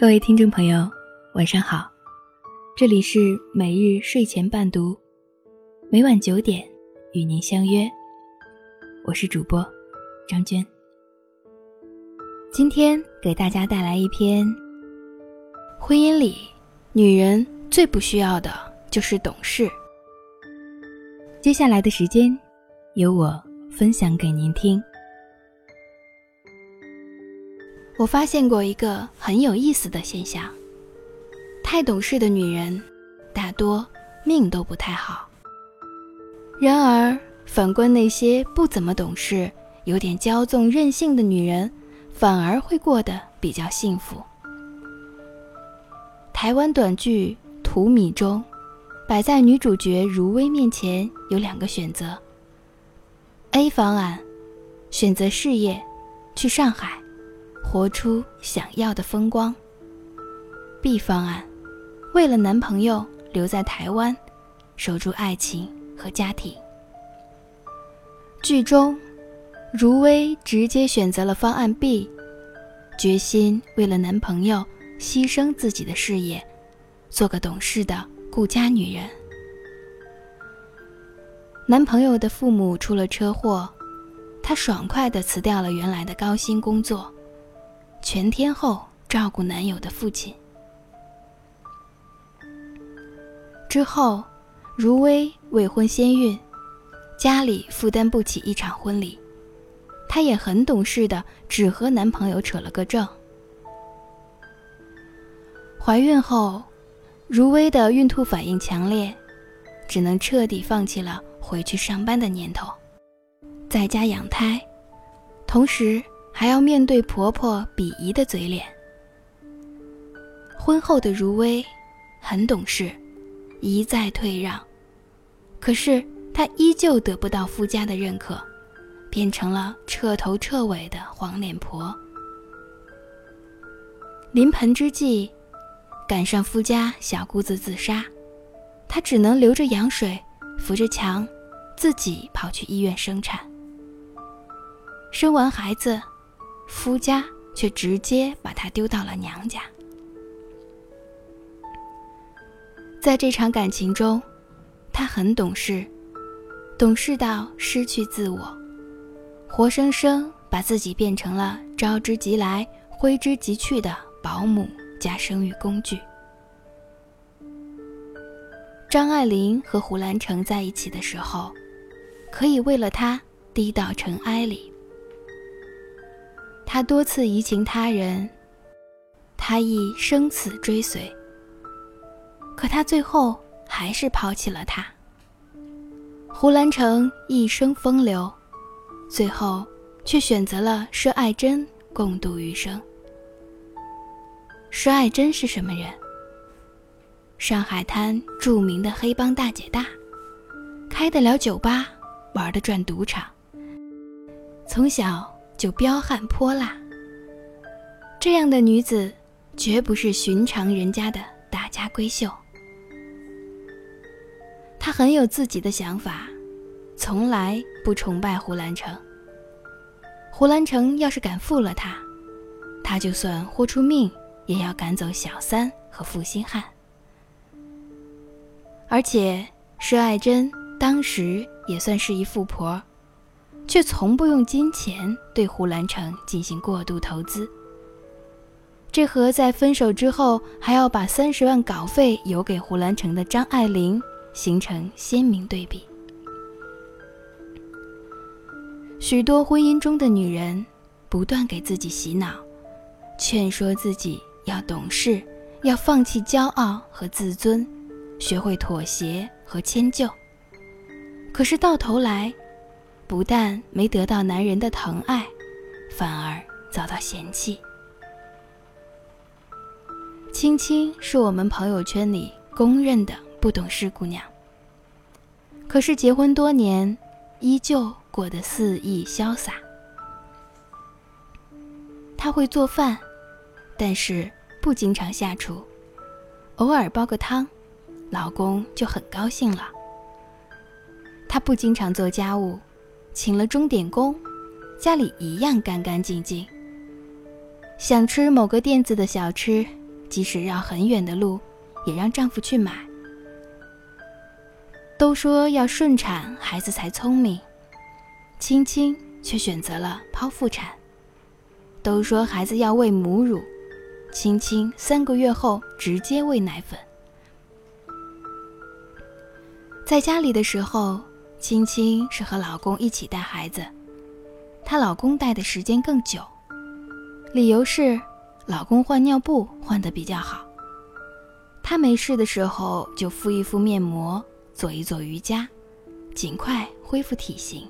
各位听众朋友，晚上好，这里是每日睡前伴读，每晚九点与您相约，我是主播张娟。今天给大家带来一篇：婚姻里女人最不需要的就是懂事。接下来的时间，由我分享给您听。我发现过一个很有意思的现象：太懂事的女人，大多命都不太好。然而，反观那些不怎么懂事、有点骄纵任性的女人，反而会过得比较幸福。台湾短剧《荼蘼》中，摆在女主角如薇面前有两个选择：A 方案，选择事业，去上海。活出想要的风光。B 方案，为了男朋友留在台湾，守住爱情和家庭。剧中，如薇直接选择了方案 B，决心为了男朋友牺牲自己的事业，做个懂事的顾家女人。男朋友的父母出了车祸，她爽快地辞掉了原来的高薪工作。全天候照顾男友的父亲。之后，如薇未婚先孕，家里负担不起一场婚礼，她也很懂事的，只和男朋友扯了个证。怀孕后，如薇的孕吐反应强烈，只能彻底放弃了回去上班的念头，在家养胎，同时。还要面对婆婆鄙夷的嘴脸。婚后的如薇很懂事，一再退让，可是她依旧得不到夫家的认可，变成了彻头彻尾的黄脸婆。临盆之际，赶上夫家小姑子自杀，她只能流着羊水，扶着墙，自己跑去医院生产。生完孩子。夫家却直接把她丢到了娘家。在这场感情中，她很懂事，懂事到失去自我，活生生把自己变成了招之即来、挥之即去的保姆加生育工具。张爱玲和胡兰成在一起的时候，可以为了他低到尘埃里。他多次移情他人，他亦生死追随。可他最后还是抛弃了他。胡兰成一生风流，最后却选择了佘爱珍共度余生。佘爱珍是什么人？上海滩著名的黑帮大姐大，开得了酒吧，玩得转赌场，从小。就彪悍泼辣，这样的女子绝不是寻常人家的大家闺秀。她很有自己的想法，从来不崇拜胡兰成。胡兰成要是敢负了她，她就算豁出命也要赶走小三和负心汉。而且佘爱珍当时也算是一富婆。却从不用金钱对胡兰成进行过度投资，这和在分手之后还要把三十万稿费邮给胡兰成的张爱玲形成鲜明对比。许多婚姻中的女人不断给自己洗脑，劝说自己要懂事，要放弃骄傲和自尊，学会妥协和迁就。可是到头来，不但没得到男人的疼爱，反而遭到嫌弃。青青是我们朋友圈里公认的不懂事姑娘，可是结婚多年，依旧过得肆意潇洒。她会做饭，但是不经常下厨，偶尔煲个汤，老公就很高兴了。她不经常做家务。请了钟点工，家里一样干干净净。想吃某个店子的小吃，即使绕很远的路，也让丈夫去买。都说要顺产，孩子才聪明，青青却选择了剖腹产。都说孩子要喂母乳，青青三个月后直接喂奶粉。在家里的时候，青青是和老公一起带孩子，她老公带的时间更久，理由是老公换尿布换得比较好。她没事的时候就敷一敷面膜，做一做瑜伽，尽快恢复体型。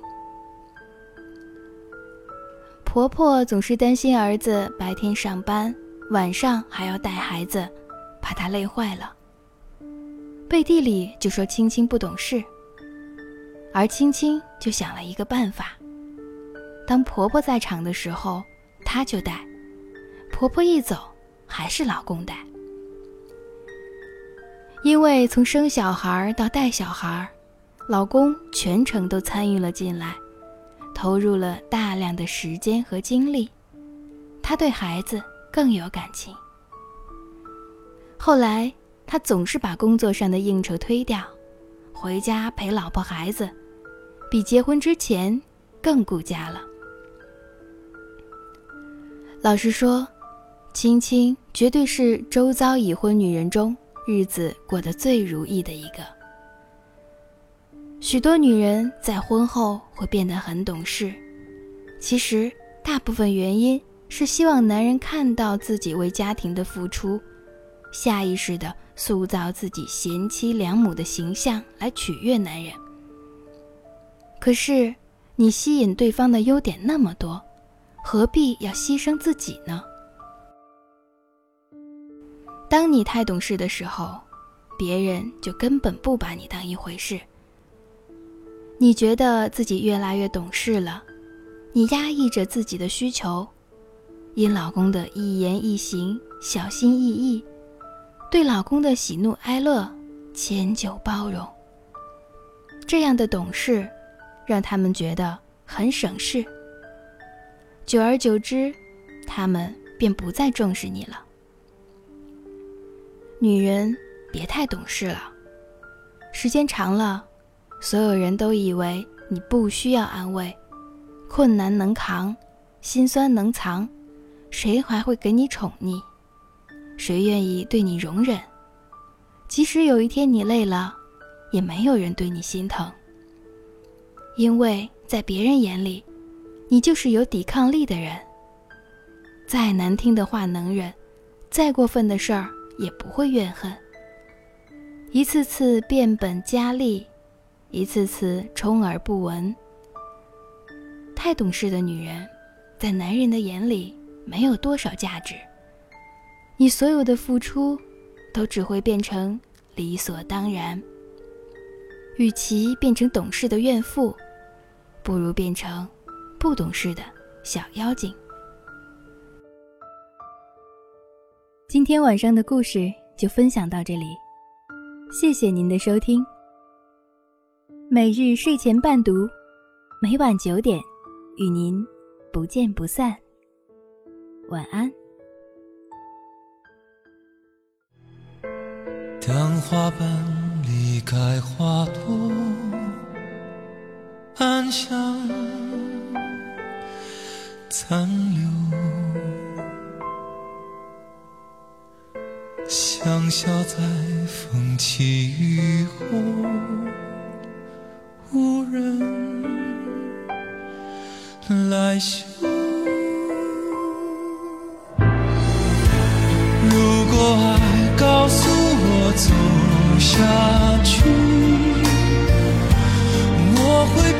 婆婆总是担心儿子白天上班，晚上还要带孩子，怕他累坏了。背地里就说青青不懂事，而青青就想了一个办法：当婆婆在场的时候，她就带；婆婆一走，还是老公带。因为从生小孩到带小孩，老公全程都参与了进来，投入了大量的时间和精力，他对孩子更有感情。后来。他总是把工作上的应酬推掉，回家陪老婆孩子，比结婚之前更顾家了。老实说，青青绝对是周遭已婚女人中日子过得最如意的一个。许多女人在婚后会变得很懂事，其实大部分原因是希望男人看到自己为家庭的付出，下意识的。塑造自己贤妻良母的形象来取悦男人。可是，你吸引对方的优点那么多，何必要牺牲自己呢？当你太懂事的时候，别人就根本不把你当一回事。你觉得自己越来越懂事了，你压抑着自己的需求，因老公的一言一行小心翼翼。对老公的喜怒哀乐迁就包容，这样的懂事，让他们觉得很省事。久而久之，他们便不再重视你了。女人别太懂事了，时间长了，所有人都以为你不需要安慰，困难能扛，心酸能藏，谁还会给你宠溺？谁愿意对你容忍？即使有一天你累了，也没有人对你心疼。因为在别人眼里，你就是有抵抗力的人。再难听的话能忍，再过分的事儿也不会怨恨。一次次变本加厉，一次次充耳不闻。太懂事的女人，在男人的眼里没有多少价值。你所有的付出，都只会变成理所当然。与其变成懂事的怨妇，不如变成不懂事的小妖精。今天晚上的故事就分享到这里，谢谢您的收听。每日睡前伴读，每晚九点，与您不见不散。晚安。当花瓣离开花朵，暗香残留，香消在风起雨后，无人来嗅。走下去，我会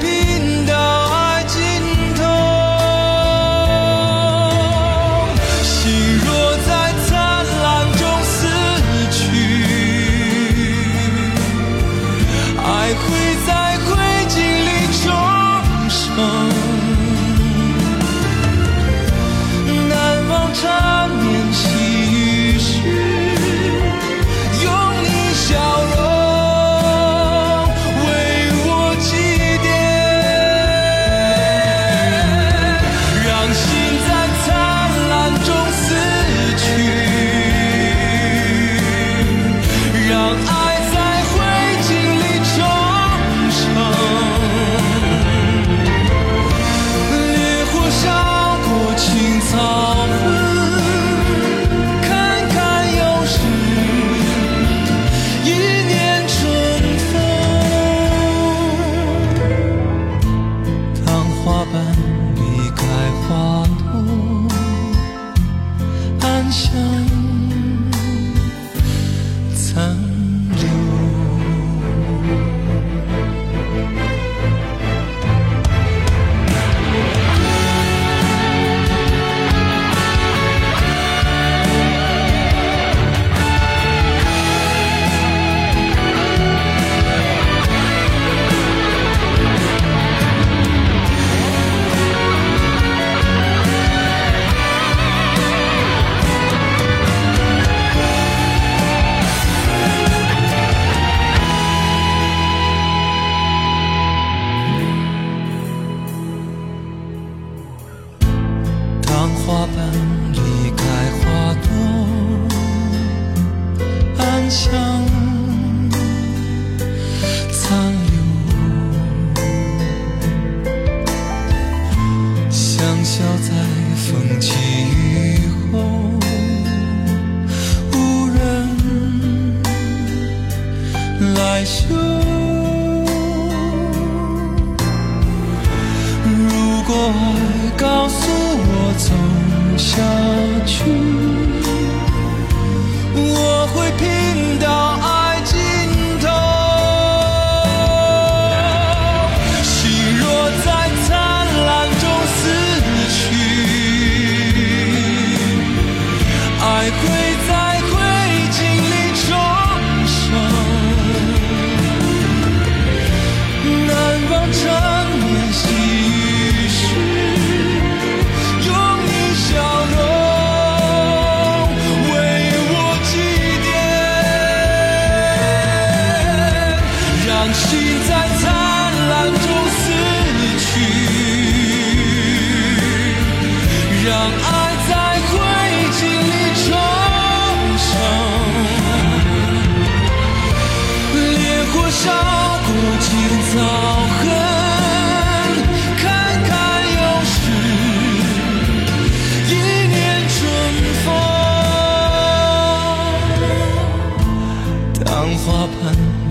花盆。